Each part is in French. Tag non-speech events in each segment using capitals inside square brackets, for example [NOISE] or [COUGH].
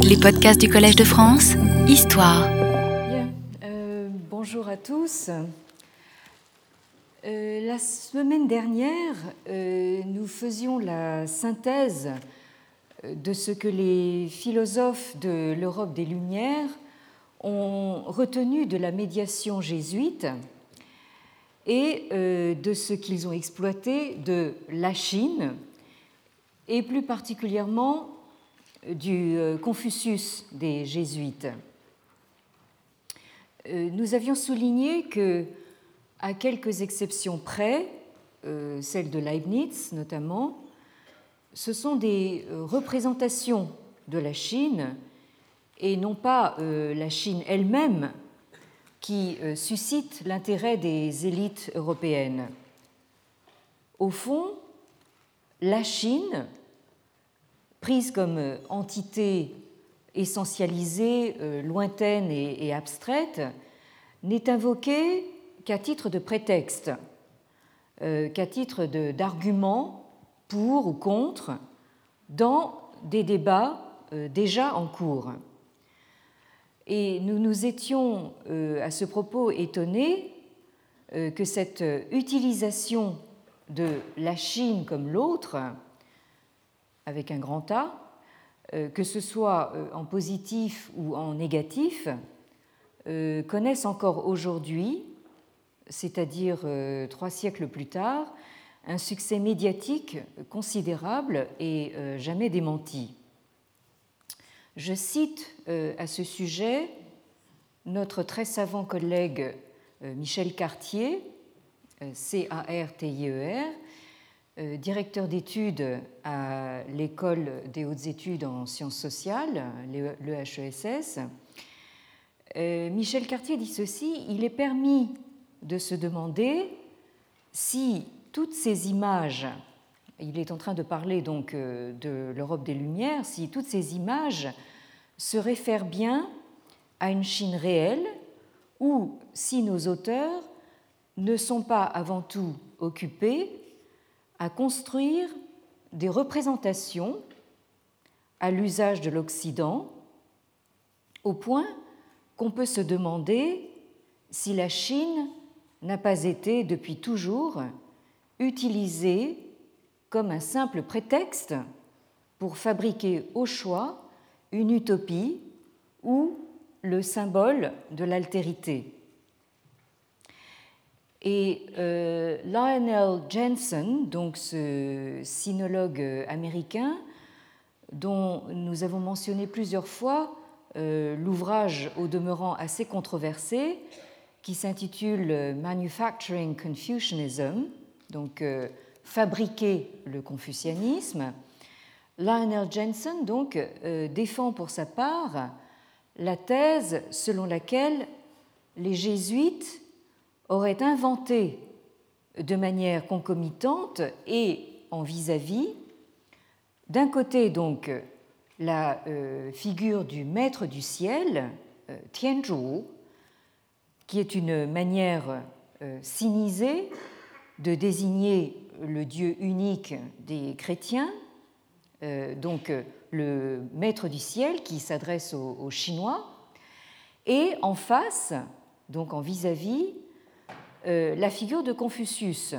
Les podcasts du Collège de France, Histoire. Bien, euh, bonjour à tous. Euh, la semaine dernière, euh, nous faisions la synthèse de ce que les philosophes de l'Europe des Lumières ont retenu de la médiation jésuite et de ce qu'ils ont exploité de la Chine, et plus particulièrement du euh, Confucius des jésuites. Euh, nous avions souligné que, à quelques exceptions près, euh, celle de Leibniz notamment, ce sont des représentations de la Chine et non pas la Chine elle-même qui suscite l'intérêt des élites européennes. Au fond, la Chine prise comme euh, entité essentialisée, euh, lointaine et abstraite, n'est invoquée qu'à titre de prétexte, euh, qu'à titre d'argument pour ou contre dans des débats déjà en cours. Et nous nous étions à ce propos étonnés que cette utilisation de la Chine comme l'autre avec un grand A, euh, que ce soit euh, en positif ou en négatif, euh, connaissent encore aujourd'hui, c'est-à-dire trois siècles plus tard, un succès médiatique considérable et jamais démenti. Je cite à ce sujet notre très savant collègue Michel Cartier, C-A-R-T-I-E-R, directeur d'études à l'école des hautes études en sciences sociales, l'EHESS, euh, Michel Cartier dit ceci, il est permis de se demander si toutes ces images, il est en train de parler donc euh, de l'Europe des Lumières, si toutes ces images se réfèrent bien à une Chine réelle ou si nos auteurs ne sont pas avant tout occupés à construire des représentations à l'usage de l'Occident, au point qu'on peut se demander si la Chine n'a pas été depuis toujours utilisée comme un simple prétexte pour fabriquer au choix une utopie ou le symbole de l'altérité. Et euh, Lionel Jensen, donc ce sinologue américain, dont nous avons mentionné plusieurs fois euh, l'ouvrage au demeurant assez controversé, qui s'intitule Manufacturing Confucianism, donc euh, fabriquer le confucianisme. Lionel Jensen donc défend pour sa part la thèse selon laquelle les jésuites aurait inventé de manière concomitante et en vis-à-vis, d'un côté donc la euh, figure du maître du ciel, euh, Tianzhu, qui est une manière euh, sinisée de désigner le Dieu unique des chrétiens, donc le maître du ciel qui s'adresse aux, aux, Chinois, et en face, donc en vis-à-vis, euh, la figure de Confucius,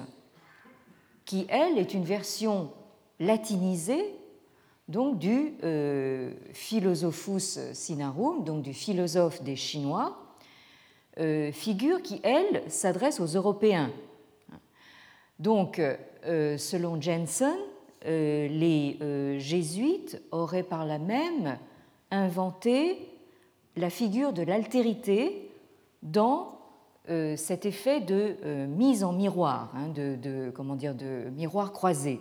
qui, elle, est une version latinisée donc du euh, Philosophus Sinarum, donc du philosophe des Chinois, euh, figure qui, elle, s'adresse aux Européens. Donc, selon Jensen, les jésuites auraient par là même inventé la figure de l'altérité dans euh, cet effet de euh, mise en miroir, hein, de, de miroir croisé.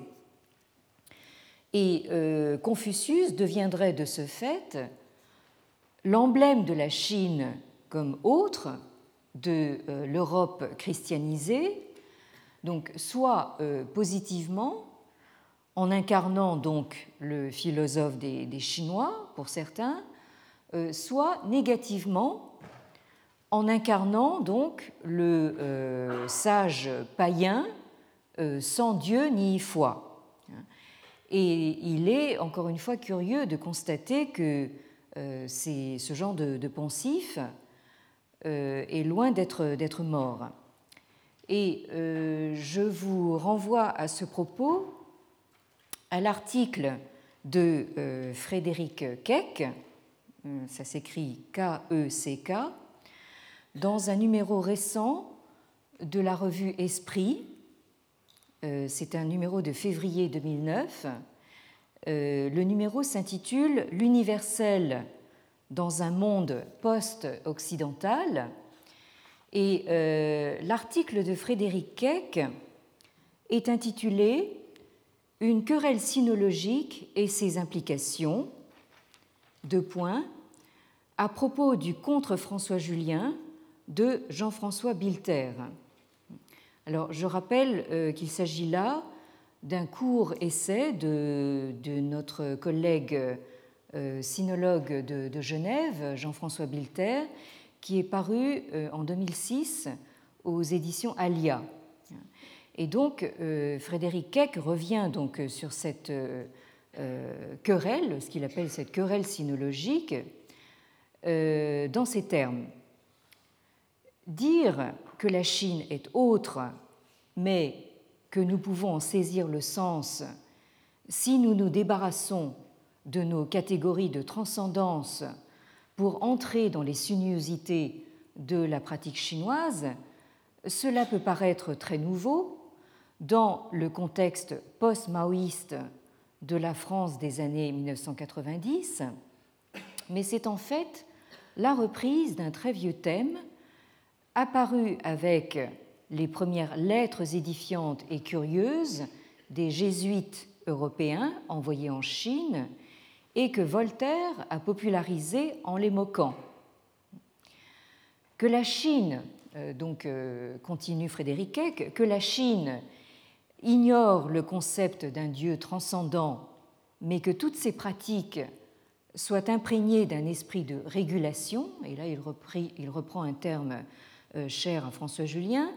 Et euh, Confucius deviendrait de ce fait l'emblème de la Chine comme autre de l'Europe christianisée, donc soit positivement en incarnant donc le philosophe des Chinois pour certains, soit négativement en incarnant donc le euh, sage païen euh, sans Dieu ni foi. Et il est encore une fois curieux de constater que ce genre de, poncif est loin d'être mort. Et je vous renvoie à ce propos à l'article de Frédéric Keck, ça s'écrit K-E-C-K, e dans un numéro récent de la revue Esprit. Euh, c'est un numéro de février 2009. Euh, le numéro s'intitule L'universel dans un monde post-occidental. Et euh, l'article de Frédéric Keck est intitulé Une querelle sinologique et ses implications. Deux points. À propos du contre François Julien de Jean-François Bilter. Alors, je rappelle euh, qu'il s'agit là d'un court essai de, notre collègue euh, sinologue de, Genève, Jean-François Bilter, qui est paru euh, en 2006 aux éditions Alia. Et donc, Frédéric Keck revient donc sur cette querelle, ce qu'il appelle cette querelle sinologique, dans ces termes. Dire que la Chine est autre, mais que nous pouvons en saisir le sens si nous nous débarrassons de nos catégories de transcendance pour entrer dans les sinuosités de la pratique chinoise, cela peut paraître très nouveau dans le contexte post-maoïste de la France des années 1990, mais c'est en fait la reprise d'un très vieux thème apparu avec les premières lettres édifiantes et curieuses des jésuites européens envoyés en Chine et que Voltaire a popularisé en les moquant. Que la Chine, euh, donc euh, continue Frédéric Keck, que la Chine ignore le concept d'un Dieu transcendant, mais que toutes ses pratiques soient imprégnées d'un esprit de régulation, et là il reprend un terme cher à François Julien,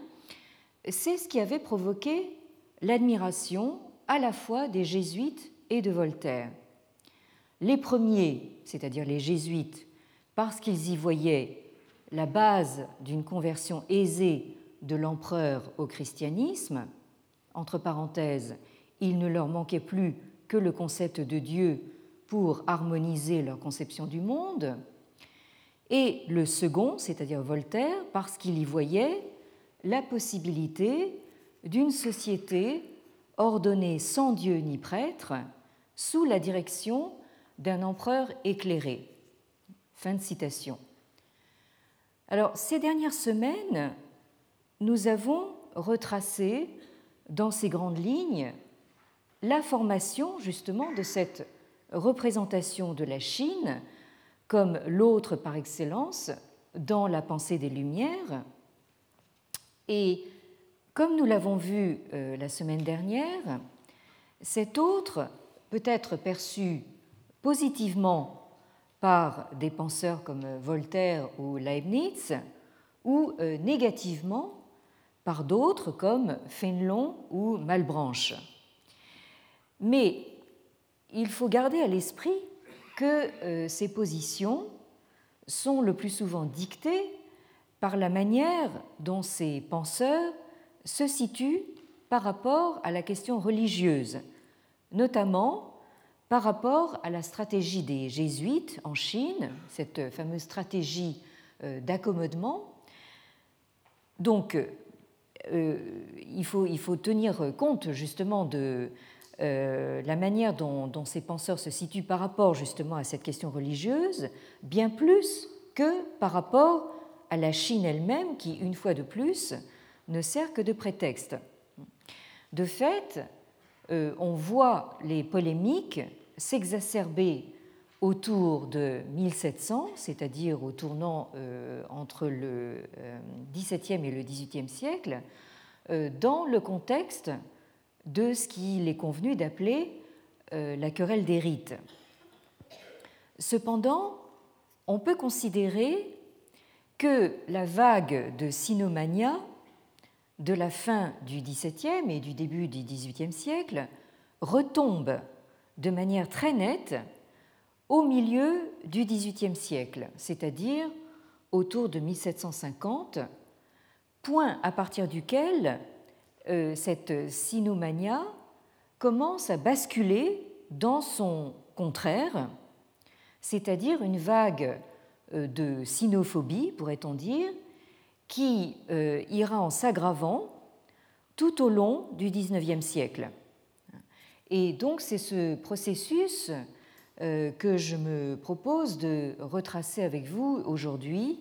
c'est ce qui avait provoqué l'admiration à la fois des jésuites et de Voltaire. Les premiers, c'est-à-dire les jésuites, parce qu'ils y voyaient la base d'une conversion aisée de l'empereur au christianisme, entre parenthèses, il ne leur manquait plus que le concept de Dieu pour harmoniser leur conception du monde, et le second, c'est-à-dire Voltaire, parce qu'il y voyait la possibilité d'une société ordonnée sans Dieu ni prêtre, sous la direction d'un empereur éclairé. Fin de citation. Alors, ces dernières semaines, nous avons retracé dans ces grandes lignes la formation justement de cette représentation de la Chine comme l'autre par excellence dans la pensée des Lumières. Et comme nous l'avons vu euh, la semaine dernière, cet autre peut être perçu positivement par des penseurs comme Voltaire ou Leibniz, ou euh, négativement par d'autres comme Fénelon ou Malbranche. Mais il faut garder à l'esprit que euh, ces positions sont le plus souvent dictées par la manière dont ces penseurs se situent par rapport à la question religieuse, notamment par rapport à la stratégie des jésuites en Chine, cette fameuse stratégie euh, d'accommodement. Donc, euh, il, faut, il, faut, tenir compte justement de euh, la manière dont, ces penseurs se situent par rapport justement à cette question religieuse, bien plus que par rapport à la Chine elle-même, qui, une fois de plus, ne sert que de prétexte. De fait, euh, on voit les polémiques s'exacerber autour de 1700, c'est-à-dire au tournant euh, entre le XVIIe et le XVIIIe siècle, dans le contexte de ce qu'il est convenu d'appeler euh, la querelle des rites. Cependant, on peut considérer que la vague de sinomania de la fin du XVIIe et du début du XVIIIe siècle retombe de manière très nette au milieu du XVIIIe siècle, c'est-à-dire autour de 1750, point à partir duquel cette sinomania commence à basculer dans son contraire, c'est-à-dire une vague euh, de sinophobie, pourrait-on dire, qui euh, ira en s'aggravant tout au long du XIXe siècle. Et donc c'est ce processus euh, que je me propose de retracer avec vous aujourd'hui,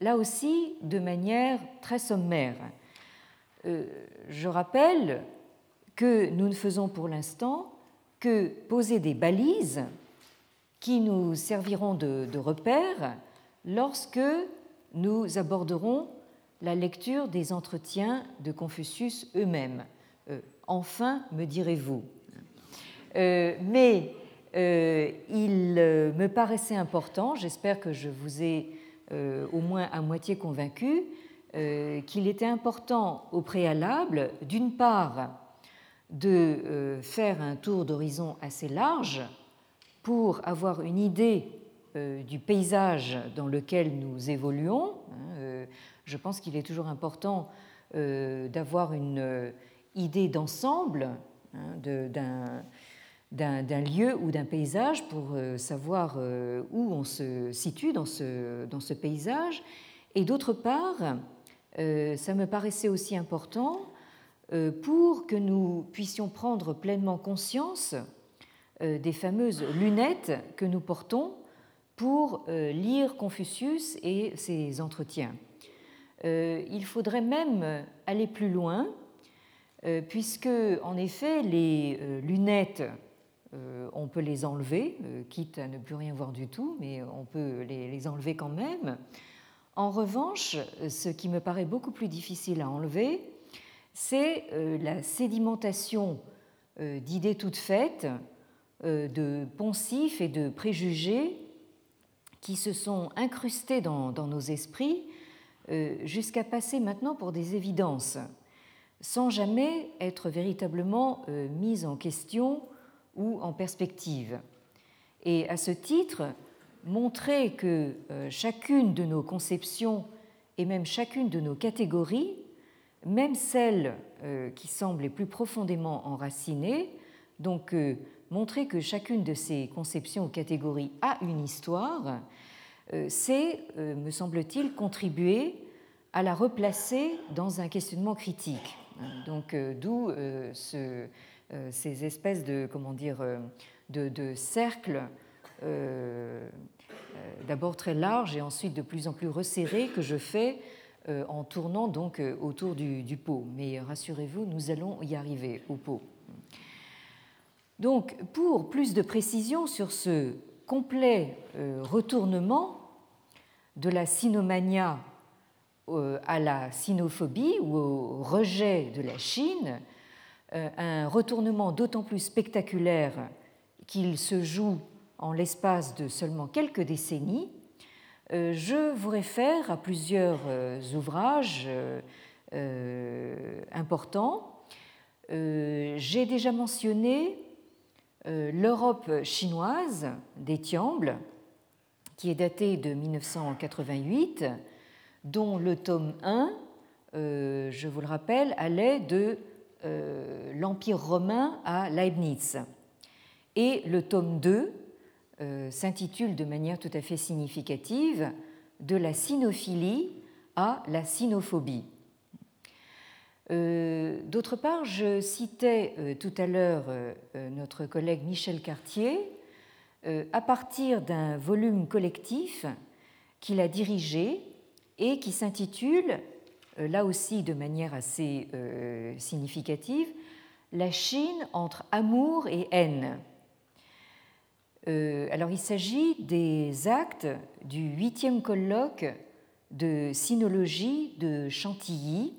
là aussi de manière très sommaire. Je rappelle que nous ne faisons pour l'instant que poser des balises qui nous serviront de, repères lorsque nous aborderons la lecture des entretiens de Confucius eux-mêmes. Euh, enfin, me direz-vous. Euh, mais euh, il me paraissait important, j'espère que je vous ai au moins à moitié convaincu, qu'il était important au préalable, d'une part, de faire un tour d'horizon assez large pour avoir une idée euh, du paysage dans lequel nous évoluons. Hein, euh, je pense qu'il est toujours important euh, d'avoir une idée d'ensemble hein, d'un lieu ou d'un paysage pour savoir où on se situe dans ce paysage. Et d'autre part, ça me paraissait aussi important pour que nous puissions prendre pleinement conscience euh, des fameuses lunettes que nous portons pour euh, lire Confucius et ses entretiens. Euh, il faudrait même aller plus loin, puisque en effet les lunettes, on peut les enlever, quitte à ne plus rien voir du tout, mais on peut les enlever quand même. En revanche, ce qui me paraît beaucoup plus difficile à enlever, c'est la sédimentation d'idées toutes faites euh, de poncifs et de préjugés qui se sont incrustés dans, nos esprits euh, jusqu'à passer maintenant pour des évidences, sans jamais être véritablement euh, mises en question ou en perspective. Et à ce titre, montrer que chacune de nos conceptions et même chacune de nos catégories, même celles qui semblent les plus profondément enracinées, donc montrer que chacune de ces conceptions ou catégories a une histoire, euh, c'est, euh, me semble-t-il, contribuer à la replacer dans un questionnement critique. Donc, euh, d'où ces espèces de, comment dire, de, cercles, d'abord très larges et ensuite de plus en plus resserrés, que je fais en tournant donc autour du, du pot. Mais rassurez-vous, nous allons y arriver au pot. Donc, pour plus de précision sur ce complet euh, retournement de la sinomania euh, à la sinophobie ou au rejet de la Chine, euh, un retournement d'autant plus spectaculaire qu'il se joue en l'espace de seulement quelques décennies, je vous réfère à plusieurs ouvrages importants. J'ai déjà mentionné euh, l'Europe chinoise d'Étiamble, qui est datée de 1988, dont le tome 1, euh, je vous le rappelle, allait de euh, l'Empire romain à Leibniz. Et le tome 2 s'intitule de manière tout à fait significative De la sinophilie à la sinophobie. Euh, d'autre part, je citais euh, tout à l'heure euh, notre collègue Michel Cartier à partir d'un volume collectif qu'il a dirigé et qui s'intitule, là aussi de manière assez significative, La Chine entre amour et haine. Alors il s'agit des actes du huitième colloque de sinologie de Chantilly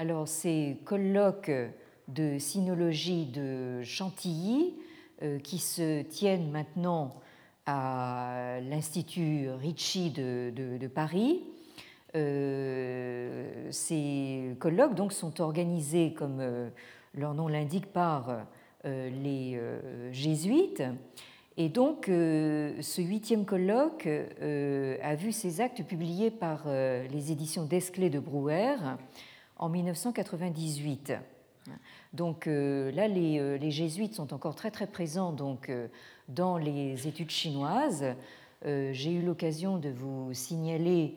alors, ces colloques de sinologie de Chantilly, euh, qui se tiennent maintenant à l'Institut Ricci de, Paris, euh, ces colloques donc, sont organisés, comme euh, leur nom l'indique, par les jésuites. Et donc, ce huitième colloque a vu ses actes publiés par les éditions Desclés de Brouwer en 1998. Donc là, les, jésuites sont encore très très présents donc, dans les études chinoises. J'ai eu l'occasion de vous signaler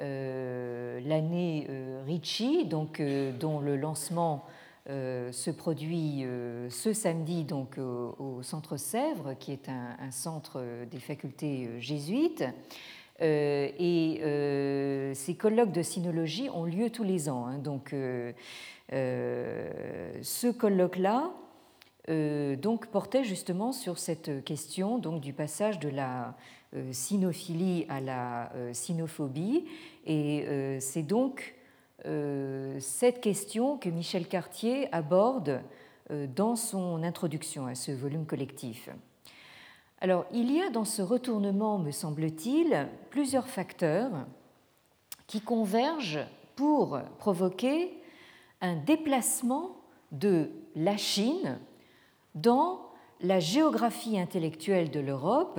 euh, l'année euh, donc, euh, dont le lancement se produit ce samedi donc, au, Centre Sèvres, qui est un, centre des facultés jésuites. et ces colloques de sinologie ont lieu tous les ans. Hein. donc, ce colloque-là donc portait justement sur cette question donc du passage de la sinophilie à la sinophobie et euh, c'est donc euh, cette question que Michel Cartier aborde euh, dans son introduction à ce volume collectif. Alors, il y a dans ce retournement, me semble-t-il, plusieurs facteurs qui convergent pour provoquer un déplacement de la Chine dans la géographie intellectuelle de l'Europe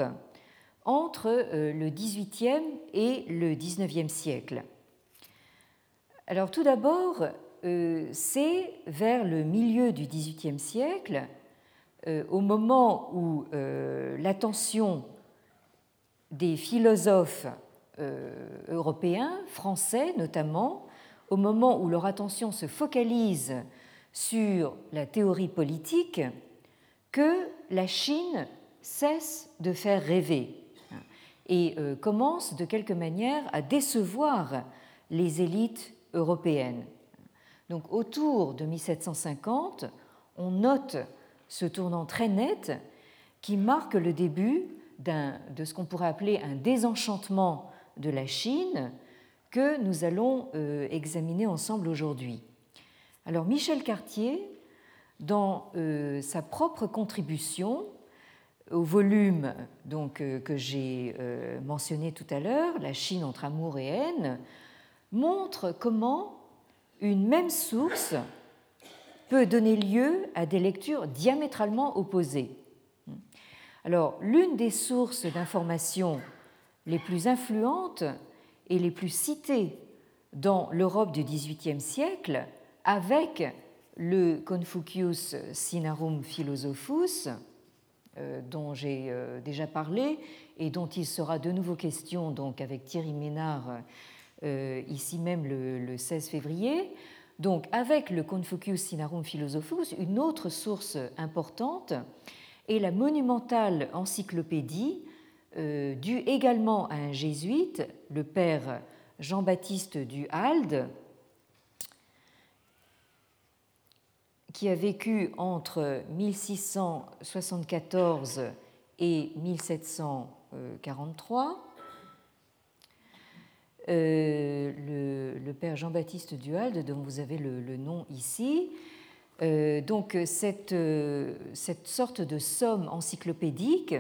entre euh, le XVIIIe et le XIXe siècle. Alors tout d'abord, euh, c'est vers le milieu du XVIIIe siècle, euh, au moment où l'attention des philosophes européens, français notamment, au moment où leur attention se focalise sur la théorie politique, que la Chine cesse de faire rêver et euh, commence de quelque manière à décevoir les élites européennes. Donc autour de 1750, on note ce tournant très net qui marque le début de ce qu'on pourrait appeler un désenchantement de la Chine que nous allons euh, examiner ensemble aujourd'hui. Alors Michel Cartier, dans euh, sa propre contribution, au volume euh, que j'ai mentionné tout à l'heure, La Chine entre amour et haine, montre comment une même source peut donner lieu à des lectures diamétralement opposées. Alors, l'une des sources d'information les plus influentes et les plus citées dans l'Europe du XVIIIe siècle, avec le Confucius Sinarum Philosophus, euh, dont j'ai euh, déjà parlé et dont il sera de nouveau question donc avec Thierry Ménard ici même le, 16 février. Donc avec le Confucius Sinarum Philosophus, une autre source importante est la monumentale encyclopédie due également à un jésuite, le père Jean-Baptiste du Halde, qui a vécu entre 1674 et 1743. Euh, le, père Jean-Baptiste Duhalde, dont vous avez le, nom ici. Euh, donc cette, euh, cette, sorte de somme encyclopédique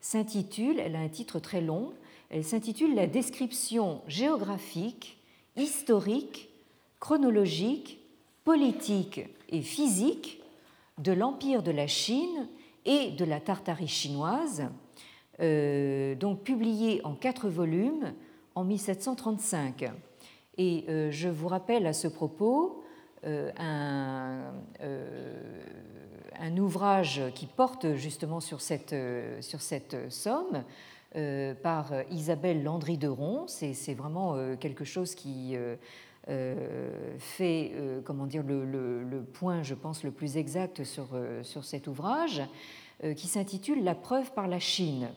s'intitule, elle a un titre très long, elle s'intitule La description géographique, historique, chronologique, politique et physique de l'Empire de la Chine et de la Tartarie chinoise, donc publié en quatre volumes en 1735. Et euh, je vous rappelle à ce propos euh, un, un, ouvrage qui porte justement sur cette, sur cette somme par Isabelle Landry de Ron. C'est vraiment quelque chose qui euh, fait euh, comment dire, le, point, je pense, le plus exact sur, euh, sur cet ouvrage, qui s'intitule La preuve par la Chine,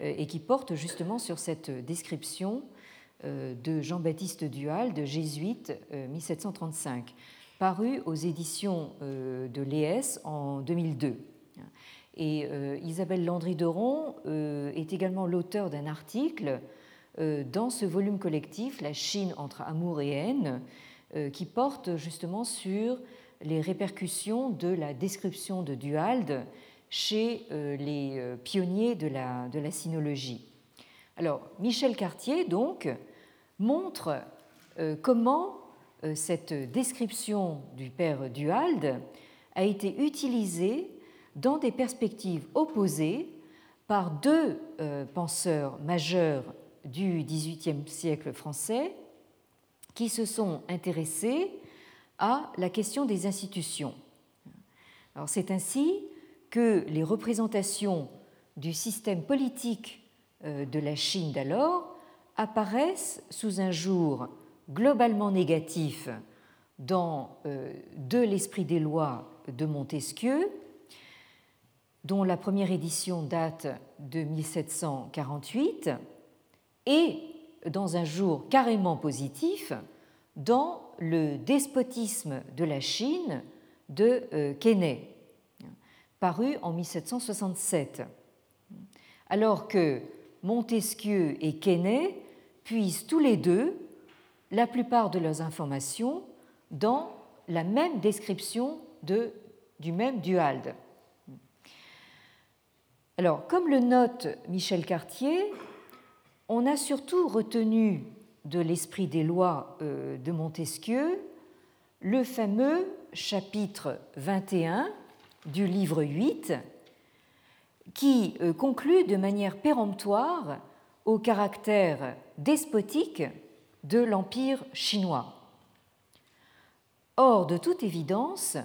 et qui porte justement sur cette description de Jean-Baptiste Dual, de jésuite, 1735, paru aux éditions de l'ES en 2002. Et Isabelle Landry-Deron est également l'auteur d'un article euh, dans ce volume collectif, La Chine entre amour et haine, euh, qui porte justement sur les répercussions de la description de Duhalde chez euh, les pionniers de la, sinologie. Alors, Michel Cartier, donc, montre comment cette description du père Duhalde a été utilisée dans des perspectives opposées par deux penseurs majeurs du XVIIIe siècle français qui se sont intéressés à la question des institutions. C'est ainsi que les représentations du système politique de la Chine d'alors apparaissent sous un jour globalement négatif dans euh, De l'esprit des lois de Montesquieu, dont la première édition date de 1748, et dans un jour carrément positif dans le despotisme de la Chine de euh, Quesnay, paru en 1767. Alors que Montesquieu et Quesnay puisent tous les deux la plupart de leurs informations dans la même description de, du même dualde. Alors, comme le note Michel Cartier, on a surtout retenu de l'esprit des lois euh, de Montesquieu le fameux chapitre 21 du livre 8 qui euh, conclut de manière péremptoire au caractère despotique de l'Empire chinois. Or, de toute évidence,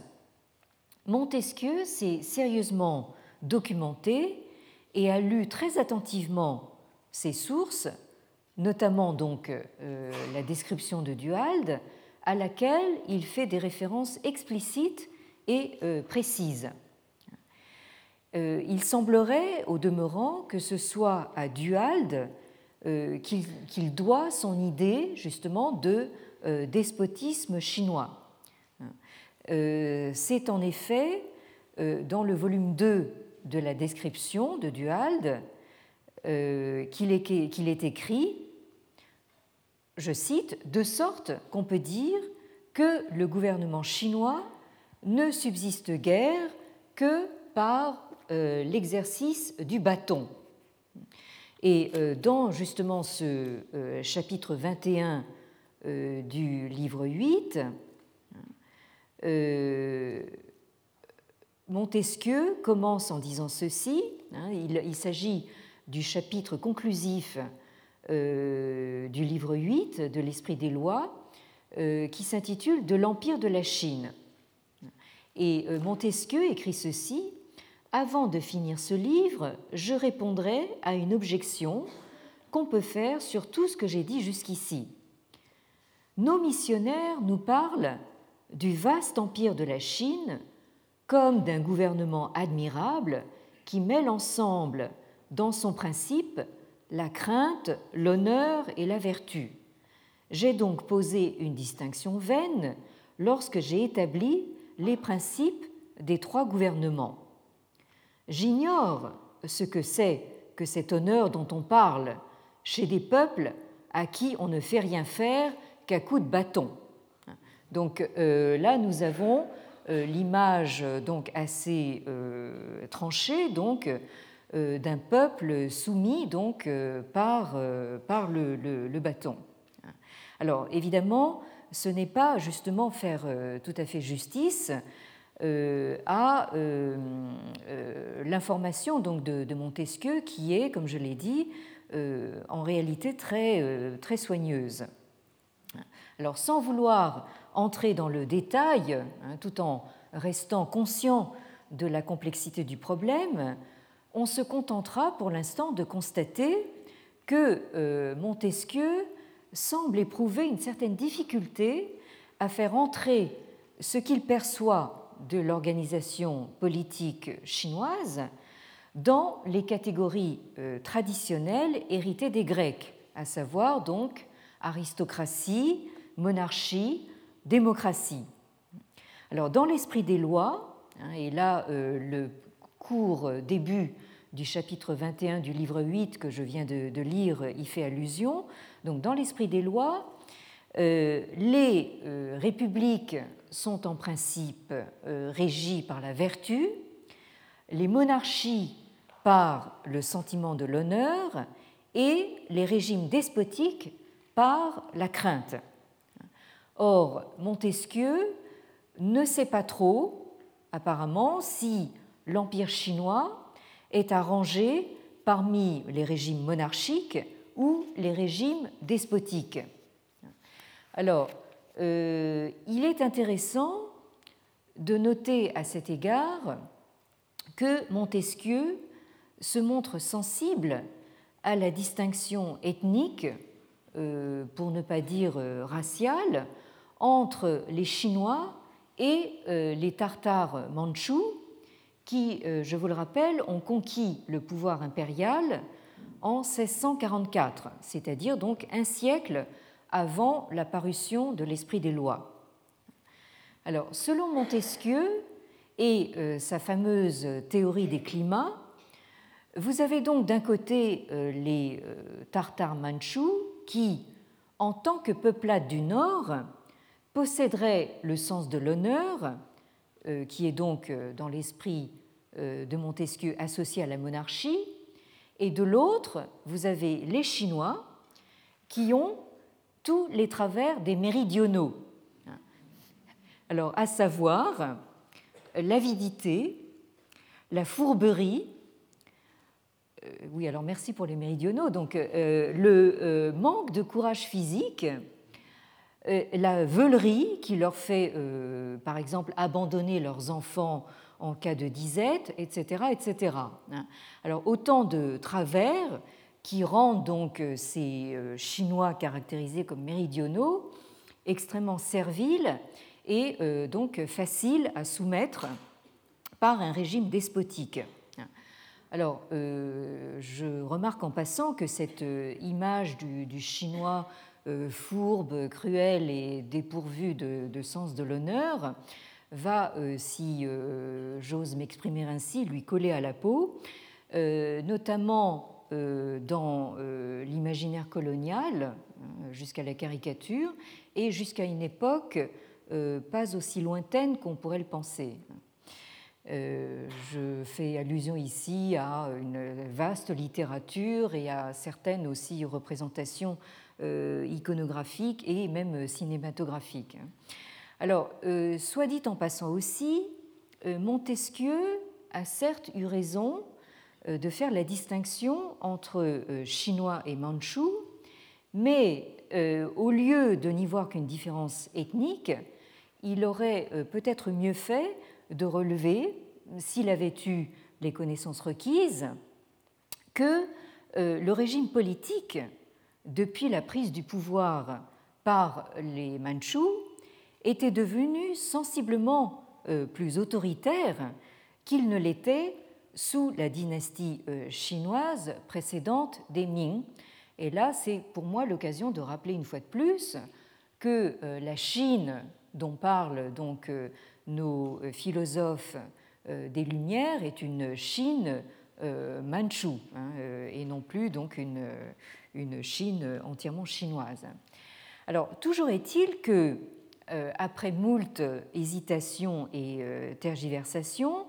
Montesquieu s'est sérieusement documenté et a lu très attentivement ses sources, notamment donc euh, la description de Duhalde, à laquelle il fait des références explicites et euh, précises. Euh, il semblerait, au demeurant, que ce soit à Duhalde qu'il doit son idée justement de despotisme chinois. C'est en effet dans le volume 2 de la description de Duhalde euh, qu'il est, écrit, je cite, de sorte qu'on peut dire que le gouvernement chinois ne subsiste guère que par euh, l'exercice du bâton. Et euh, dans justement ce chapitre 21 du livre 8, Montesquieu commence en disant ceci, hein, il s'agit du chapitre conclusif euh, du livre 8 de l'Esprit des lois, euh, qui s'intitule De l'Empire de la Chine. Et euh, Montesquieu écrit ceci Avant de finir ce livre, je répondrai à une objection qu'on peut faire sur tout ce que j'ai dit jusqu'ici. Nos missionnaires nous parlent du vaste empire de la Chine comme d'un gouvernement admirable qui mêle ensemble dans son principe la crainte, l'honneur et la vertu. J'ai donc posé une distinction vaine lorsque j'ai établi les principes des trois gouvernements. J'ignore ce que c'est que cet honneur dont on parle chez des peuples à qui on ne fait rien faire qu'à coups de bâton. Donc euh, là, nous avons euh, l'image donc assez euh, tranchée donc d'un peuple soumis donc euh, par, euh, par le, bâton. Alors évidemment, ce n'est pas justement faire tout à fait justice à l'information donc de, Montesquieu qui est, comme je l'ai dit, en réalité très, très soigneuse. Alors sans vouloir entrer dans le détail, hein, tout en restant conscient de la complexité du problème, on se contentera pour l'instant de constater que euh, Montesquieu semble éprouver une certaine difficulté à faire entrer ce qu'il perçoit de l'organisation politique chinoise dans les catégories euh, traditionnelles héritées des Grecs, à savoir donc aristocratie, monarchie, démocratie. Alors dans l'esprit des lois, hein, et là euh, le court début du chapitre 21 du livre 8 que je viens de, lire y fait allusion. Donc, dans l'esprit des lois, euh, les euh, républiques sont en principe euh, régies par la vertu, les monarchies par le sentiment de l'honneur et les régimes despotiques par la crainte. Or, Montesquieu ne sait pas trop, apparemment, si l'Empire chinois est arrangé parmi les régimes monarchiques ou les régimes despotiques. Alors, euh, il est intéressant de noter à cet égard que Montesquieu se montre sensible à la distinction ethnique, euh, pour ne pas dire euh, raciale, entre les Chinois et les Tartares mandchous, qui, je vous le rappelle, ont conquis le pouvoir impérial en 1644, c'est-à-dire donc un siècle avant la parution de l'Esprit des lois. Alors, selon Montesquieu et euh, sa fameuse théorie des climats, vous avez donc d'un côté euh, les euh, Tartares mandchous qui, en tant que peuplade du Nord, posséderaient le sens de l'honneur, qui est donc dans l'esprit de Montesquieu associé à la monarchie, et de l'autre, vous avez les Chinois qui ont tous les travers des méridionaux. Alors, à savoir l'avidité, la fourberie, euh, oui, alors merci pour les méridionaux, donc euh, le euh, manque de courage physique, la veulerie qui leur fait, par exemple, abandonner leurs enfants en cas de disette, etc., etc. Alors, autant de travers qui rendent donc euh, ces euh, Chinois caractérisés comme méridionaux extrêmement serviles et euh, donc faciles à soumettre par un régime despotique. Alors, je remarque en passant que cette image du, Chinois fourbe, cruel et dépourvu de, sens de l'honneur va, si j'ose m'exprimer ainsi, lui coller à la peau, notamment euh, dans euh, l'imaginaire colonial euh, jusqu'à la caricature et jusqu'à une époque pas aussi lointaine qu'on pourrait le penser. Je fais allusion ici à une vaste littérature et à certaines aussi représentations iconographiques et même cinématographiques. Alors, soit dit en passant aussi, Montesquieu a certes eu raison euh, de faire la distinction entre euh, chinois et mandchous, mais euh, au lieu de n'y voir qu'une différence ethnique, il aurait peut-être mieux fait de relever, s'il avait eu les connaissances requises, que le régime politique, depuis la prise du pouvoir par les Mandchous, était devenu sensiblement plus autoritaire qu'il ne l'était sous la dynastie euh, chinoise précédente des Ming. Et là, c'est pour moi l'occasion de rappeler une fois de plus que euh, la Chine, dont parlent donc euh, nos philosophes des Lumières, est une Chine manchoue hein, et non plus donc une, une Chine entièrement chinoise. Alors, toujours est-il que, après moult hésitations et tergiversations,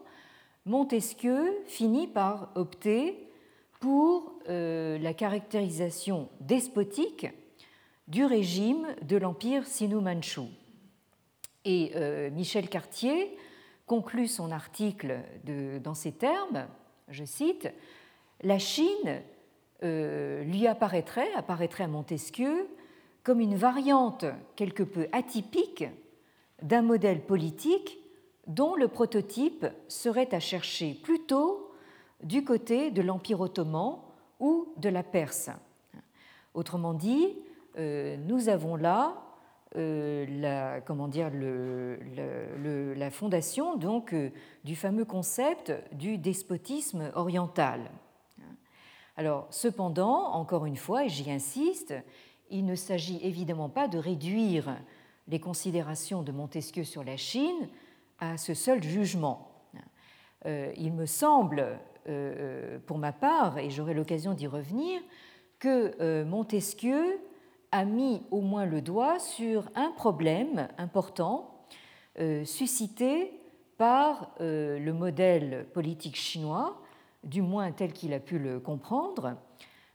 Montesquieu finit par opter pour euh, la caractérisation despotique du régime de l'Empire sino-manchou. Et euh, Michel Cartier conclut son article dans ces termes, je cite, La Chine euh, lui apparaîtrait, apparaîtrait à Montesquieu, comme une variante quelque peu atypique d'un modèle politique dont le prototype serait à chercher plutôt du côté de l'Empire ottoman ou de la Perse. Autrement dit, euh, nous avons là euh, la, comment la fondation donc, euh, du fameux concept du despotisme oriental. Alors, cependant, encore une fois, et j'y insiste, il ne s'agit évidemment pas de réduire les considérations de Montesquieu sur la Chine à ce seul jugement. Euh, il me semble, euh, euh, pour ma part, et j'aurai l'occasion d'y revenir, que Montesquieu a mis au moins le doigt sur un problème important suscité par le modèle politique chinois, du moins tel qu'il a pu le comprendre,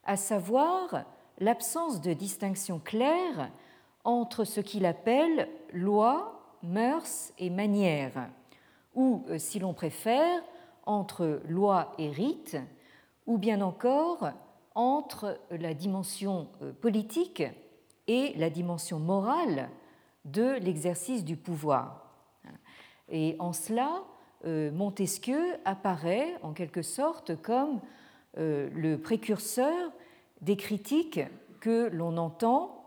à savoir l'absence de distinction claire entre ce qu'il appelle loi mœurs et manières, ou, euh, si l'on préfère, entre loi et rite, ou bien encore entre la dimension politique et la dimension morale de l'exercice du pouvoir. Et en cela, Montesquieu apparaît en quelque sorte comme le précurseur des critiques que l'on entend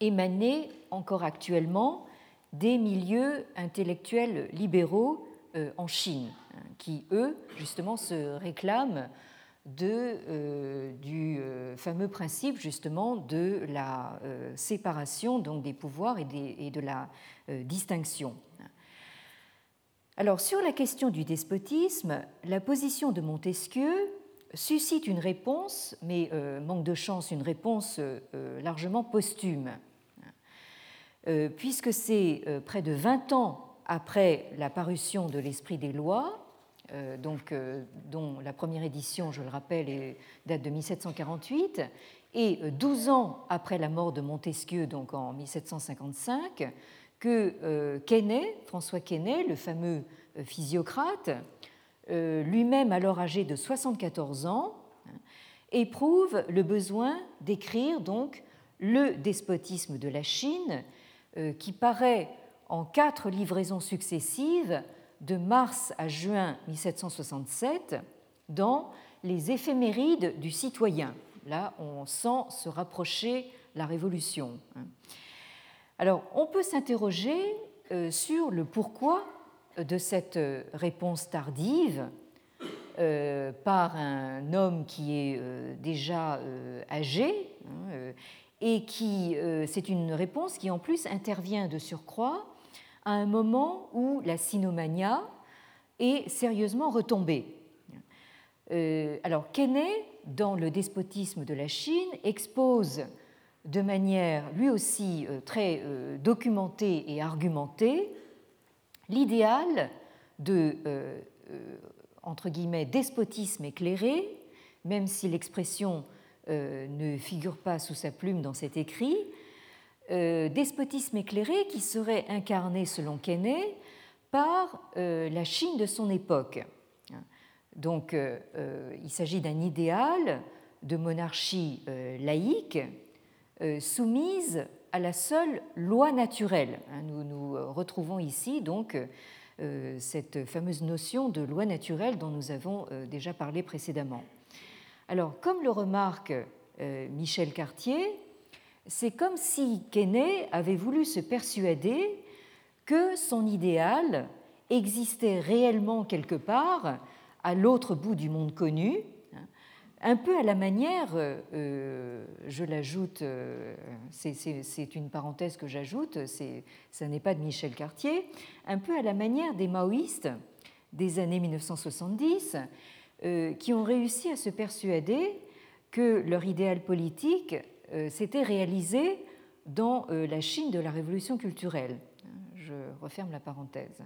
émaner encore actuellement des milieux intellectuels libéraux euh, en Chine, hein, qui, eux, justement, se réclament de, euh, du euh, fameux principe justement de la séparation donc, des pouvoirs et, et de la distinction. Alors sur la question du despotisme, la position de Montesquieu suscite une réponse, mais euh, manque de chance, une réponse euh, largement posthume, euh, puisque c'est près de 20 ans après la parution de l'Esprit des lois, donc, dont la première édition, je le rappelle, date de 1748, et 12 ans après la mort de Montesquieu, donc en 1755, que Quesnay, François Quesnay, le fameux physiocrate, euh, lui-même alors âgé de 74 ans, hein, éprouve le besoin d'écrire donc le despotisme de la Chine, euh, qui paraît en quatre livraisons successives de mars à juin 1767 dans les éphémérides du citoyen. Là, on sent se rapprocher la Révolution. Hein. Alors, on peut s'interroger euh, sur le pourquoi de cette réponse tardive euh, par un homme qui est euh, déjà euh, âgé hein, et qui c'est une réponse qui en plus intervient de surcroît à un moment où la sinomania est sérieusement retombée. alors Quesnay, dans le despotisme de la Chine, expose de manière lui aussi très documentée et argumentée l'idéal de, euh, euh, entre guillemets, despotisme éclairé, même si l'expression euh, ne figure pas sous sa plume dans cet écrit, despotisme éclairé qui serait incarné, selon Quesnay, par la Chine de son époque. Donc, il s'agit d'un idéal de monarchie laïque soumise à la seule loi naturelle. Hein, nous nous retrouvons ici donc euh, cette fameuse notion de loi naturelle dont nous avons euh, déjà parlé précédemment. Alors, comme le remarque euh, Michel Cartier, c'est comme si Quesnay avait voulu se persuader que son idéal existait réellement quelque part à l'autre bout du monde connu, un peu à la manière, euh, euh, je l'ajoute, euh, c'est une parenthèse que j'ajoute, ça n'est pas de Michel Cartier, un peu à la manière des maoïstes des années 1970, qui ont réussi à se persuader que leur idéal politique s'était réalisé dans la Chine de la révolution culturelle. Je referme la parenthèse.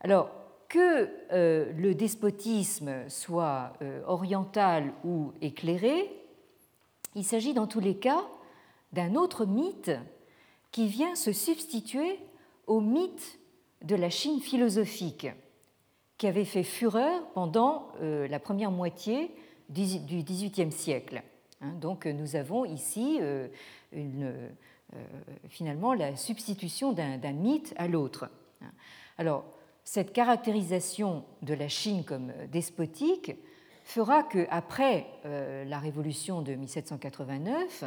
Alors, que euh, le despotisme soit euh, oriental ou éclairé, il s'agit dans tous les cas d'un autre mythe qui vient se substituer au mythe de la Chine philosophique, qui avait fait fureur pendant euh, la première moitié du XVIIIe siècle. Hein. Donc nous avons ici finalement la substitution d'un mythe à l'autre. Alors, cette caractérisation de la Chine comme despotique fera que après euh, la révolution de 1789,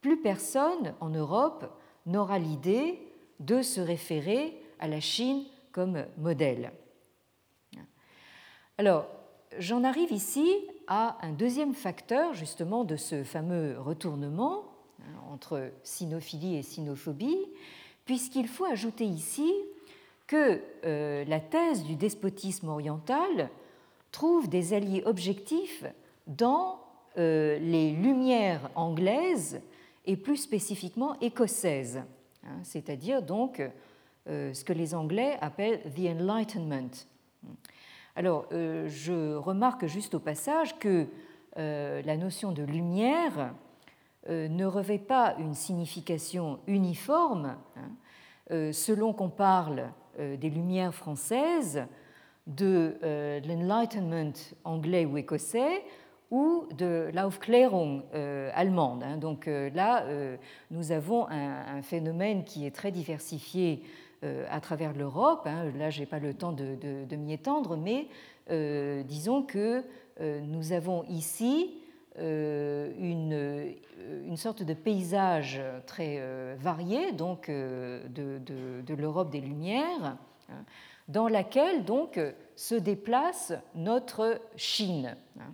plus personne en Europe n'aura l'idée de se référer à la Chine comme modèle. Alors, j'en arrive ici à un deuxième facteur justement de ce fameux retournement hein, entre sinophilie et sinophobie, puisqu'il faut ajouter ici que euh, la thèse du despotisme oriental trouve des alliés objectifs dans euh, les Lumières anglaises et plus spécifiquement écossaises, hein, c'est-à-dire donc euh, ce que les Anglais appellent the Enlightenment. Alors, je remarque juste au passage que la notion de lumière ne revêt pas une signification uniforme hein, selon qu'on parle des Lumières françaises, de l'Enlightenment anglais ou écossais ou de l'Aufklärung allemande. Hein. Donc là, nous avons un, phénomène qui est très diversifié à travers l'Europe. Hein. Là, je n'ai pas le temps de, m'y étendre, mais disons que nous avons ici euh, une, euh, une, sorte de paysage très euh, varié donc de, de, l'Europe des Lumières, hein, dans laquelle donc se déplace notre Chine. Hein.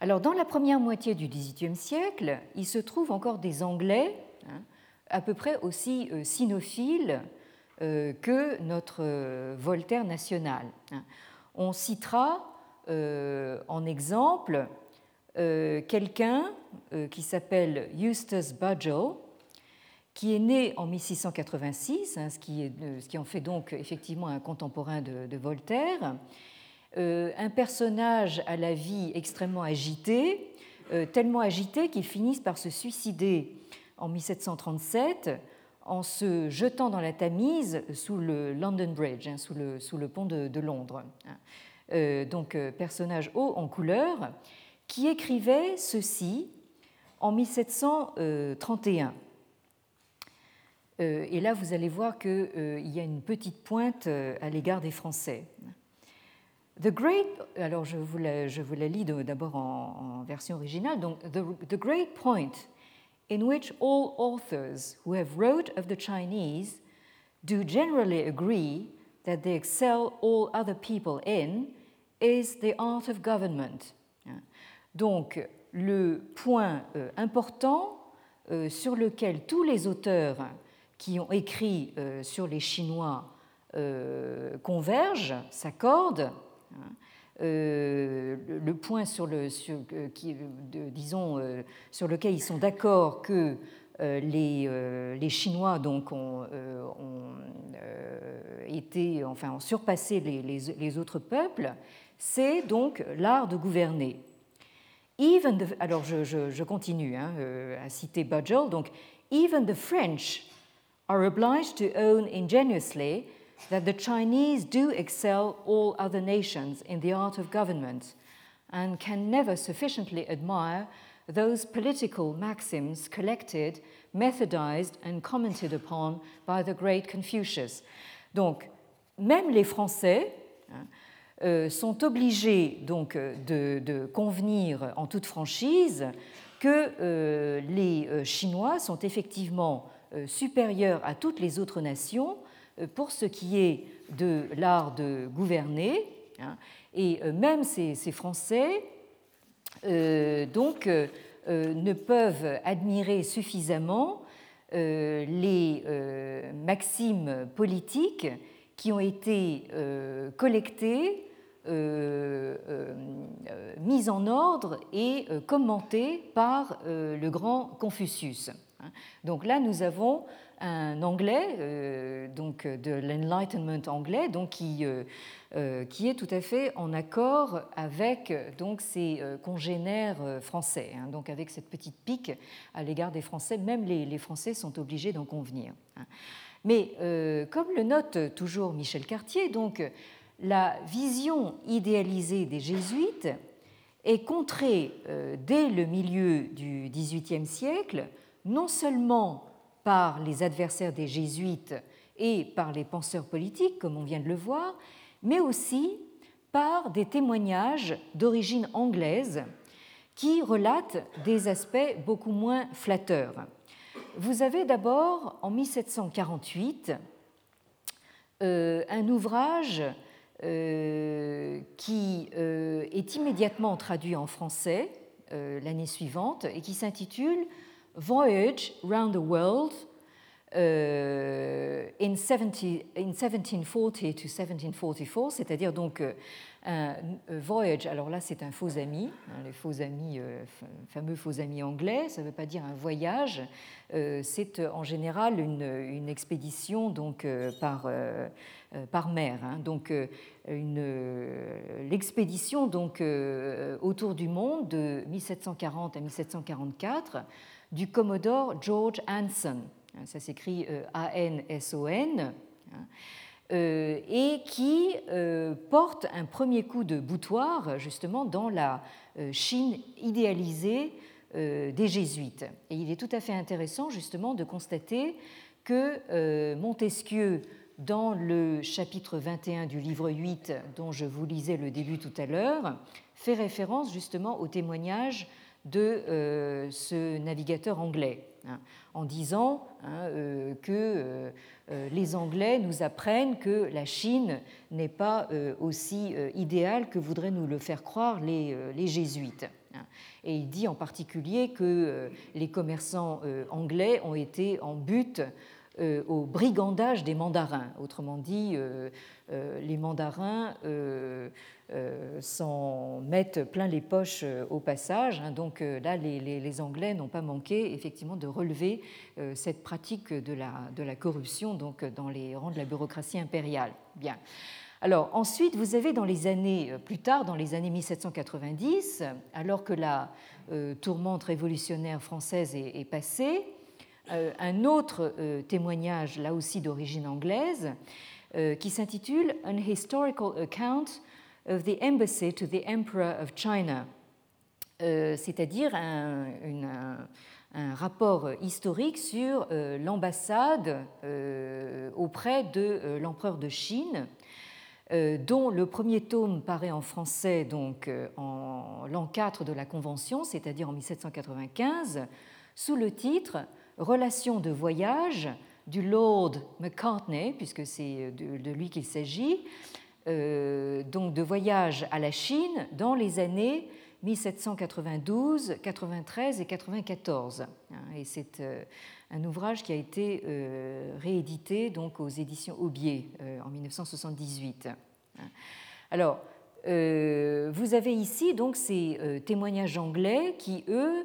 Alors dans la première moitié du XVIIIe siècle, il se trouve encore des Anglais hein, à peu près aussi sinophiles que notre Voltaire national. On citera en exemple euh, quelqu'un euh, qui s'appelle Eustace Budgell, qui est né en 1686, hein, ce, qui euh, en fait donc effectivement un contemporain de, Voltaire, un personnage à la vie extrêmement agité, tellement agité qu'il finisse par se suicider en 1737 en se jetant dans la Tamise sous le London Bridge, hein, sous, le, pont de, de Londres. Hein. donc personnage haut en couleur qui écrivait ceci en 1731. Euh, et là, vous allez voir qu'il euh, y a une petite pointe euh, à l'égard des Français. The great, alors je vous la, lis d'abord en, en, version originale. Donc, the, the great point in which all authors who have wrote of the Chinese do generally agree that they excel all other people in is the art of government. Donc, le point euh, important euh, sur lequel tous les auteurs qui ont écrit euh, sur les Chinois convergent, s'accordent, hein, le point sur, lequel ils sont d'accord que les, Chinois donc, ont, été, enfin, ont surpassé les, les autres peuples, c'est donc l'art de gouverner. Even the, alors je, je, je continue hein, euh, à citer donc even the French are obliged to own ingenuously that the Chinese do excel all other nations in the art of government and can never sufficiently admire those political maxims collected, methodized and commented upon by the great Confucius. Donc, même les Français, sont obligés donc euh, de, convenir en toute franchise que euh, les Chinois sont effectivement supérieurs à toutes les autres nations pour ce qui est de l'art de gouverner. Hein. et même ces, Français donc, ne peuvent admirer suffisamment les maximes politiques qui ont été euh, collectées, euh, euh, mises en ordre et commentées par le grand Confucius. Donc là, nous avons un anglais, donc de l'Enlightenment anglais, donc qui, qui est tout à fait en accord avec donc ses congénères français, hein, donc avec cette petite pique à l'égard des Français. Même les, Français sont obligés d'en convenir. Hein. Mais euh, comme le note toujours Michel Cartier, donc la vision idéalisée des jésuites est contrée euh, dès le milieu du XVIIIe siècle, non seulement par les adversaires des jésuites et par les penseurs politiques, comme on vient de le voir, mais aussi par des témoignages d'origine anglaise qui relatent des aspects beaucoup moins flatteurs. Vous avez d'abord, en 1748, euh, un ouvrage qui euh, est immédiatement traduit en français l'année suivante et qui s'intitule Voyage Round the World in, 1740 to 1744, c'est-à-dire donc un voyage, alors là c'est un faux ami, hein, les faux amis, euh, fameux faux amis anglais, ça ne veut pas dire un voyage, euh, c'est euh, en général une, expédition donc par, par mer. Hein. donc l'expédition donc autour du monde de 1740 à 1744 du Commodore George Anson, hein, ça s'écrit A-N-S-O-N. et qui porte un premier coup de boutoir justement dans la Chine idéalisée des jésuites. Et il est tout à fait intéressant justement de constater que Montesquieu dans le chapitre 21 du livre 8 dont je vous lisais le début tout à l'heure, fait référence justement au témoignage de euh, ce navigateur anglais, hein, en disant hein, euh, que euh, les Anglais nous apprennent que la Chine n'est pas aussi idéale que voudraient nous le faire croire les, les jésuites. Hein. Et il dit en particulier que les commerçants anglais ont été en but au brigandage des mandarins. Autrement dit, euh, euh, les mandarins s'en mettent plein les poches au passage. Hein. donc là, les, Anglais n'ont pas manqué effectivement de relever cette pratique de la, corruption dans les rangs de la bureaucratie impériale. Bien. Alors ensuite, vous avez dans les années plus tard, dans les années 1790, alors que la tourmente révolutionnaire française est passée, euh, un autre euh, témoignage, là aussi d'origine anglaise, euh, qui s'intitule An Historical Account of the Embassy to the Emperor of China, c'est-à-dire un, rapport historique sur l'ambassade auprès de l'empereur de Chine, dont le premier tome paraît en français donc en l'an 4 de la Convention, c'est-à-dire en 1795, sous le titre relation de voyage du Lord McCartney, puisque c'est de, lui qu'il s'agit, euh, donc de voyage à la Chine dans les années 1792, 93 et 94. Hein, et c'est euh, un ouvrage qui a été euh, réédité donc aux éditions Aubier en 1978. Hein. Alors, vous avez ici donc ces témoignages anglais qui, eux, euh,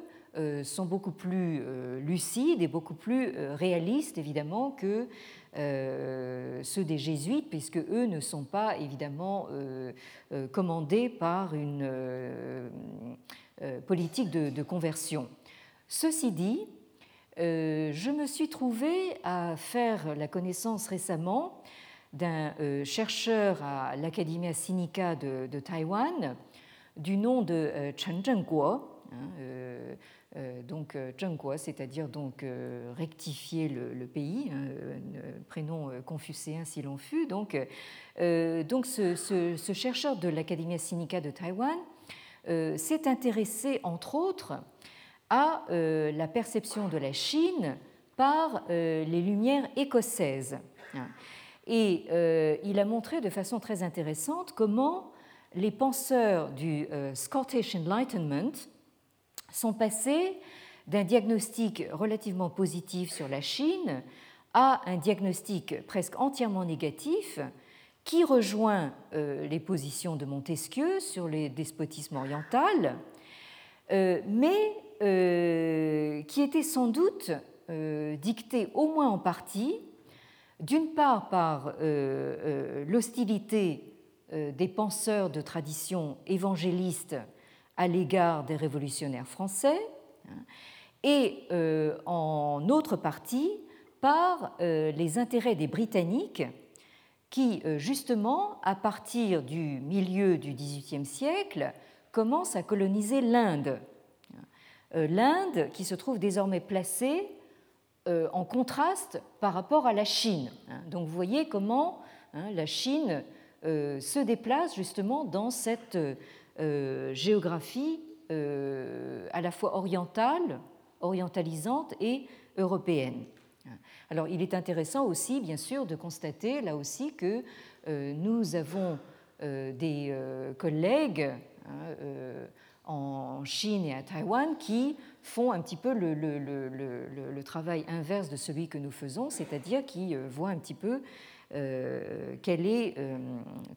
sont beaucoup plus euh, lucides et beaucoup plus euh, réalistes, évidemment, que ceux des jésuites, puisque eux ne sont pas, évidemment, commandés par une politique de, conversion. Ceci dit, je me suis trouvé à faire la connaissance récemment d'un chercheur à l'Academia Sinica de, Taïwan du nom de Chen Zhengguo, hein, euh, donc euh, Zhengguo, c'est-à-dire donc euh, rectifier le, pays, hein, prénom confucéen si l'on fut. Donc, donc ce, chercheur de l'Académie Sinica de Taïwan s'est intéressé entre autres à la perception de la Chine par les lumières écossaises. Et il a montré de façon très intéressante comment les penseurs du Scottish Enlightenment, sont passés d'un diagnostic relativement positif sur la Chine à un diagnostic presque entièrement négatif qui rejoint euh, les positions de Montesquieu sur les despotismes oriental, euh, mais euh, qui était sans doute dicté au moins en partie, d'une part par l'hostilité des penseurs de tradition évangéliste à l'égard des révolutionnaires français, hein, et euh, en autre partie par euh, les intérêts des Britanniques qui, euh, justement, à partir du milieu du XVIIIe siècle, commencent à coloniser l'Inde. L'Inde qui se trouve désormais placée en contraste par rapport à la Chine. Hein. Donc vous voyez comment hein, la Chine se déplace justement dans cette géographie euh, à la fois orientale, orientalisante et européenne. Alors il est intéressant aussi, bien sûr, de constater là aussi que euh, nous avons des collègues hein, en Chine et à Taïwan qui font un petit peu le, le, travail inverse de celui que nous faisons, c'est-à-dire qui voient un petit peu quelle est,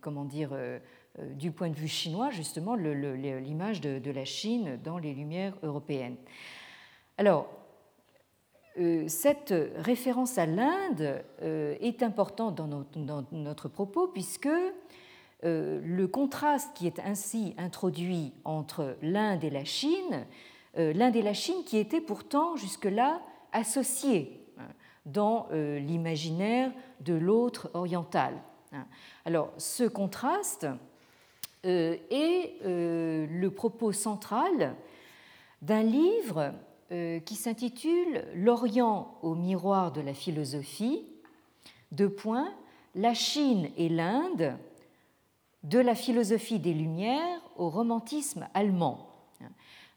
comment dire, euh, du point de vue chinois, justement, l'image de, la Chine dans les lumières européennes. Alors, euh, cette référence à l'Inde euh, est importante dans notre, propos puisque le contraste qui est ainsi introduit entre l'Inde et la Chine, l'Inde et la Chine qui étaient pourtant jusque-là associés hein, dans l'imaginaire de l'autre oriental. Alors, ce contraste est le propos central d'un livre qui s'intitule L'Orient au miroir de la philosophie, deux points, la Chine et l'Inde, de la philosophie des Lumières au romantisme allemand.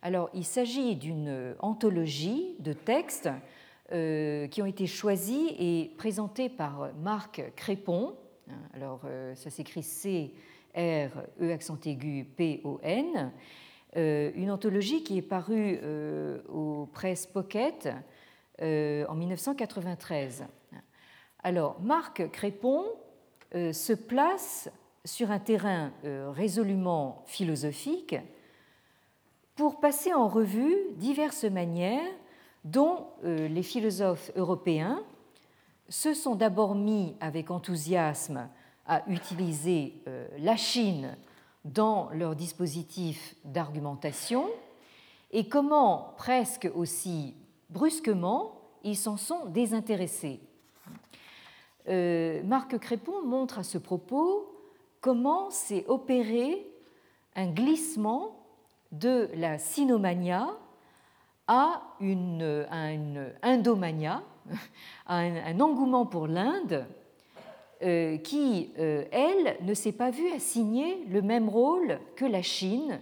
Alors, il s'agit d'une anthologie de textes euh, qui ont été choisis et présentés par Marc Crépon. Alors, euh, ça s'écrit C-R-E accent aigu P-O-N. Euh, une anthologie qui est parue aux Presse Pocket en 1993. Alors, Marc Crépon se place sur un terrain résolument philosophique pour passer en revue diverses manières dont euh, les philosophes européens se sont d'abord mis avec enthousiasme à utiliser euh, la Chine dans leur dispositif d'argumentation et comment presque aussi brusquement ils s'en sont désintéressés. Euh, Marc Crépon montre à ce propos comment s'est opéré un glissement de la sinomania à une, indomania, [LAUGHS] à un, engouement pour l'Inde, qui, euh, elle, ne s'est pas vue assigner le même rôle que la Chine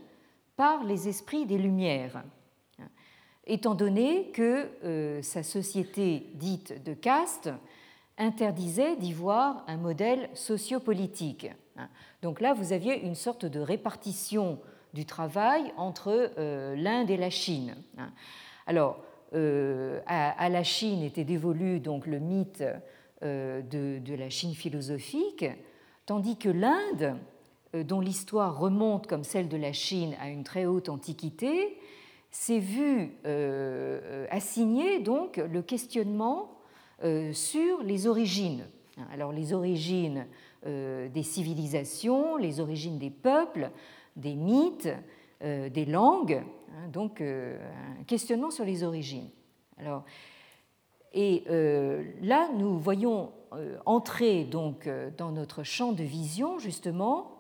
par les esprits des Lumières, étant donné que euh, sa société dite de caste interdisait d'y voir un modèle sociopolitique. Donc là, vous aviez une sorte de répartition du travail entre euh, l'Inde et la Chine. Alors, euh, à, la Chine était dévolu donc le mythe euh, de, la Chine philosophique, tandis que l'Inde, dont l'histoire remonte comme celle de la Chine à une très haute antiquité, s'est vue assigner donc le questionnement sur les origines. Alors les origines des civilisations, les origines des peuples, des mythes, euh, des langues, hein, donc euh, un questionnement sur les origines. Alors, et euh, là, nous voyons entrer donc dans notre champ de vision justement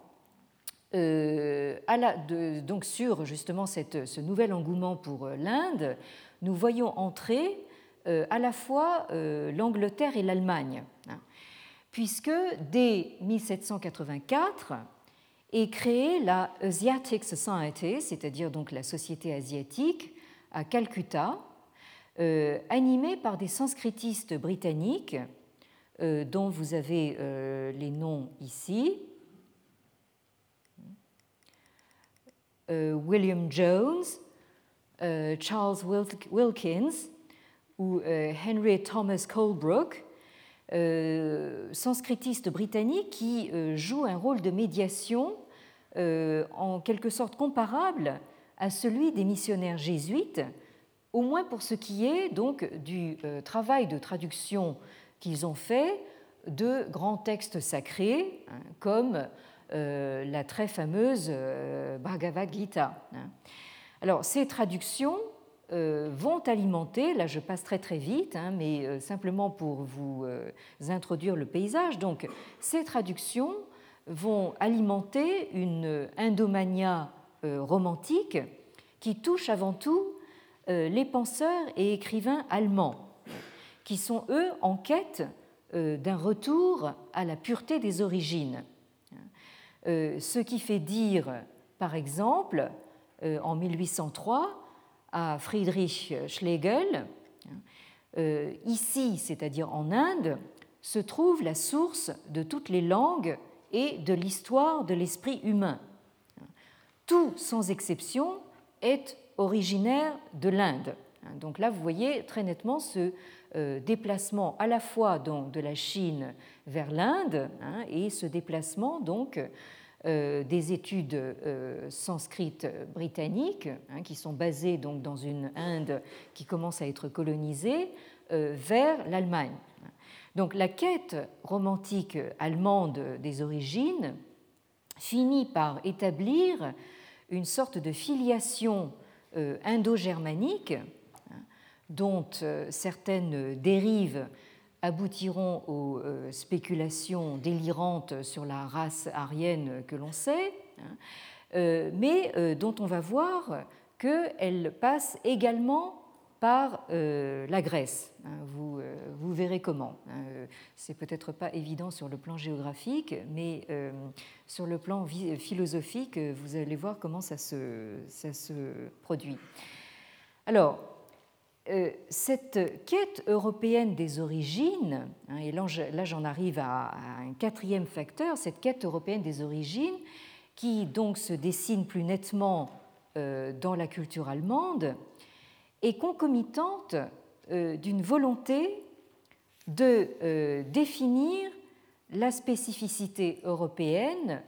donc sur justement cette, ce nouvel engouement pour l'Inde, nous voyons entrer à la fois l'Angleterre et l'Allemagne, hein, puisque dès 1784, et créé la Asiatic Society, c'est-à-dire donc la Société asiatique, à Calcutta, euh, animée par des sanskritistes britanniques, euh, dont vous avez euh, les noms ici. William Jones, Charles Wilkins ou Henry Thomas Colebrook, sanskritistes britanniques qui jouent un rôle de médiation en quelque sorte comparable à celui des missionnaires jésuites, au moins pour ce qui est donc du euh, travail de traduction qu'ils ont fait de grands textes sacrés, hein, comme euh, la très fameuse Bhagavad Gita. Hein. Alors, ces traductions vont alimenter, là je passe très très vite, hein, mais simplement pour vous introduire le paysage, donc ces traductions vont alimenter une indomania euh, romantique qui touche avant tout euh, les penseurs et écrivains allemands, qui sont eux en quête euh, d'un retour à la pureté des origines. Ce qui fait dire, par exemple, en 1803, à Friedrich Schlegel, ici, c'est-à-dire en Inde, se trouve la source de toutes les langues et de l'histoire de l'esprit humain. Tout, sans exception, est originaire de l'Inde. Donc là, vous voyez très nettement ce euh, déplacement à la fois donc, de la Chine vers l'Inde hein, et ce déplacement donc euh, des études euh, sanskrites britanniques hein, qui sont basées donc dans une Inde qui commence à être colonisée vers l'Allemagne. Donc la quête romantique allemande des origines finit par établir une sorte de filiation euh, indo-germanique hein, dont euh, certaines dérives aboutiront aux spéculations délirantes sur la race arienne que l'on sait, hein, mais dont on va voir qu'elle passe également par euh, la Grèce. Hein, vous, euh, vous, verrez comment. Hein, euh, C'est peut-être pas évident sur le plan géographique, mais sur le plan philosophique, vous allez voir comment ça se, produit. Alors, cette quête européenne des origines, hein, et là j'en arrive à un quatrième facteur, cette quête européenne des origines, qui donc se dessine plus nettement dans la culture allemande, est concomitante euh, d'une volonté de euh, définir la spécificité européenne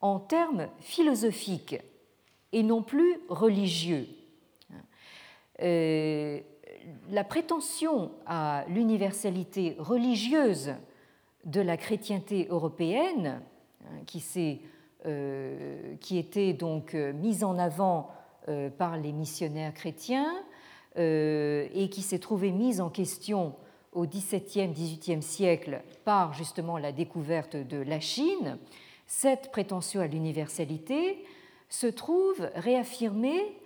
en termes philosophiques et non plus religieux. Euh, la prétention à l'universalité religieuse de la chrétienté européenne, hein, qui, qui était donc mise en avant par les missionnaires chrétiens, et qui s'est trouvée mise en question au XVIIe, XVIIIe siècle par justement la découverte de la Chine, cette prétention à l'universalité se trouve réaffirmée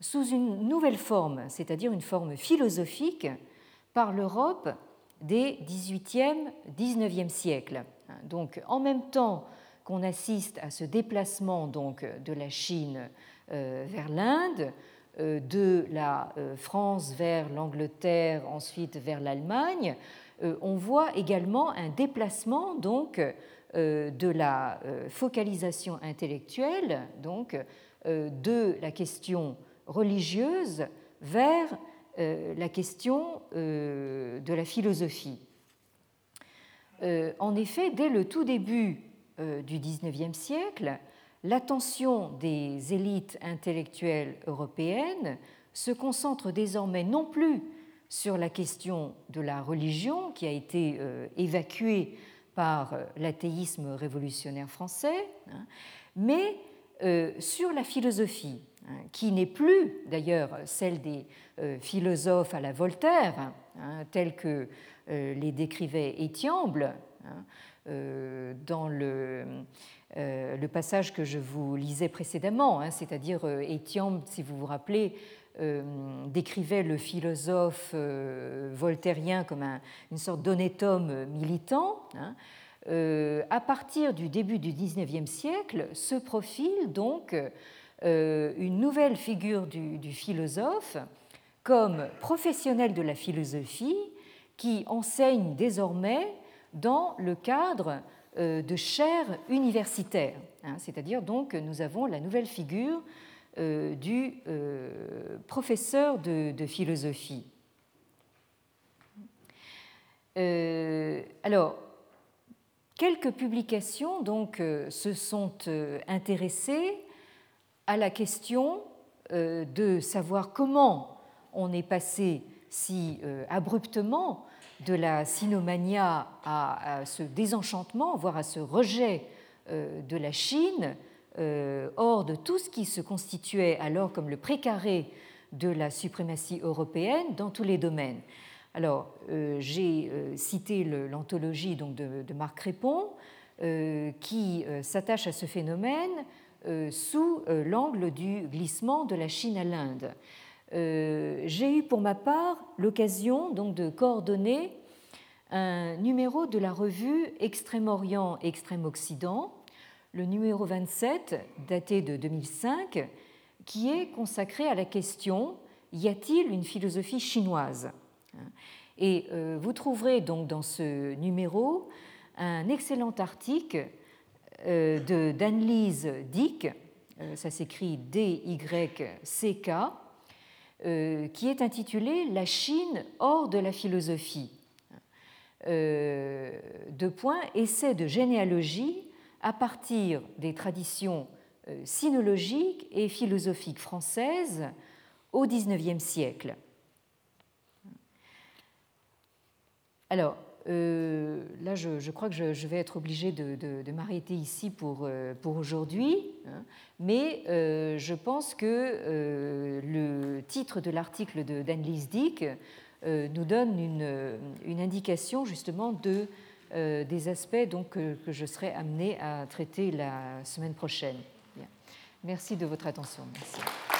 sous une nouvelle forme, c'est-à-dire une forme philosophique, par l'Europe des XVIIIe, XIXe siècles. Donc, en même temps qu'on assiste à ce déplacement donc, de la Chine euh, vers l'Inde, euh, de la euh, France vers l'Angleterre, ensuite vers l'Allemagne, euh, on voit également un déplacement donc de la focalisation intellectuelle donc de la question religieuse vers la question de la philosophie. En effet, dès le tout début du XIXe siècle, l'attention des élites intellectuelles européennes se concentre désormais non plus sur la question de la religion qui a été euh, évacuée par euh, l'athéisme révolutionnaire français, hein, mais euh, sur la philosophie, hein, qui n'est plus d'ailleurs celle des philosophes à la Voltaire, hein, tels que les décrivait Étiamble dans le euh, le passage que je vous lisais précédemment, hein, c'est-à-dire euh, Étienne, si vous vous rappelez, euh, décrivait le philosophe voltairien comme une sorte d'honnête homme militant. Hein. à partir du début du XIXe siècle se profile donc une nouvelle figure du, philosophe comme professionnel de la philosophie qui enseigne désormais dans le cadre euh, de chaires universitaires. Hein, c'est-à-dire donc nous avons la nouvelle figure euh, du euh, professeur de, philosophie. alors, quelques publications donc se sont intéressées à la question de savoir comment on est passé si abruptement de la sinomania à, ce désenchantement, voire à ce rejet euh, de la Chine, euh, hors de tout ce qui se constituait alors comme le précaré de la suprématie européenne dans tous les domaines. Alors, euh, j'ai cité l'anthologie de, Marc Crépon, qui s'attache à ce phénomène sous l'angle du glissement de la Chine à l'Inde. Euh, j'ai eu pour ma part l'occasion donc de coordonner un numéro de la revue Extrême-Orient, Extrême-Occident, le numéro 27, daté de 2005, qui est consacré à la question Y a-t-il une philosophie chinoise? Et euh, vous trouverez donc dans ce numéro un excellent article euh, de d'Annelise Dick, ça s'écrit D-Y-C-K, qui est intitulé La Chine hors de la philosophie. Euh, deux points, essai de généalogie à partir des traditions euh, sinologiques et philosophiques françaises au XIXe siècle. Alors, euh, là, je, crois que je, vais être obligée de, de, m'arrêter ici pour, euh, pour aujourd'hui, hein. mais euh, je pense que le titre de l'article d'Annelise Dick nous donne une, indication justement de, des aspects donc, que, je serai amenée à traiter la semaine prochaine. Merci de votre attention. Merci.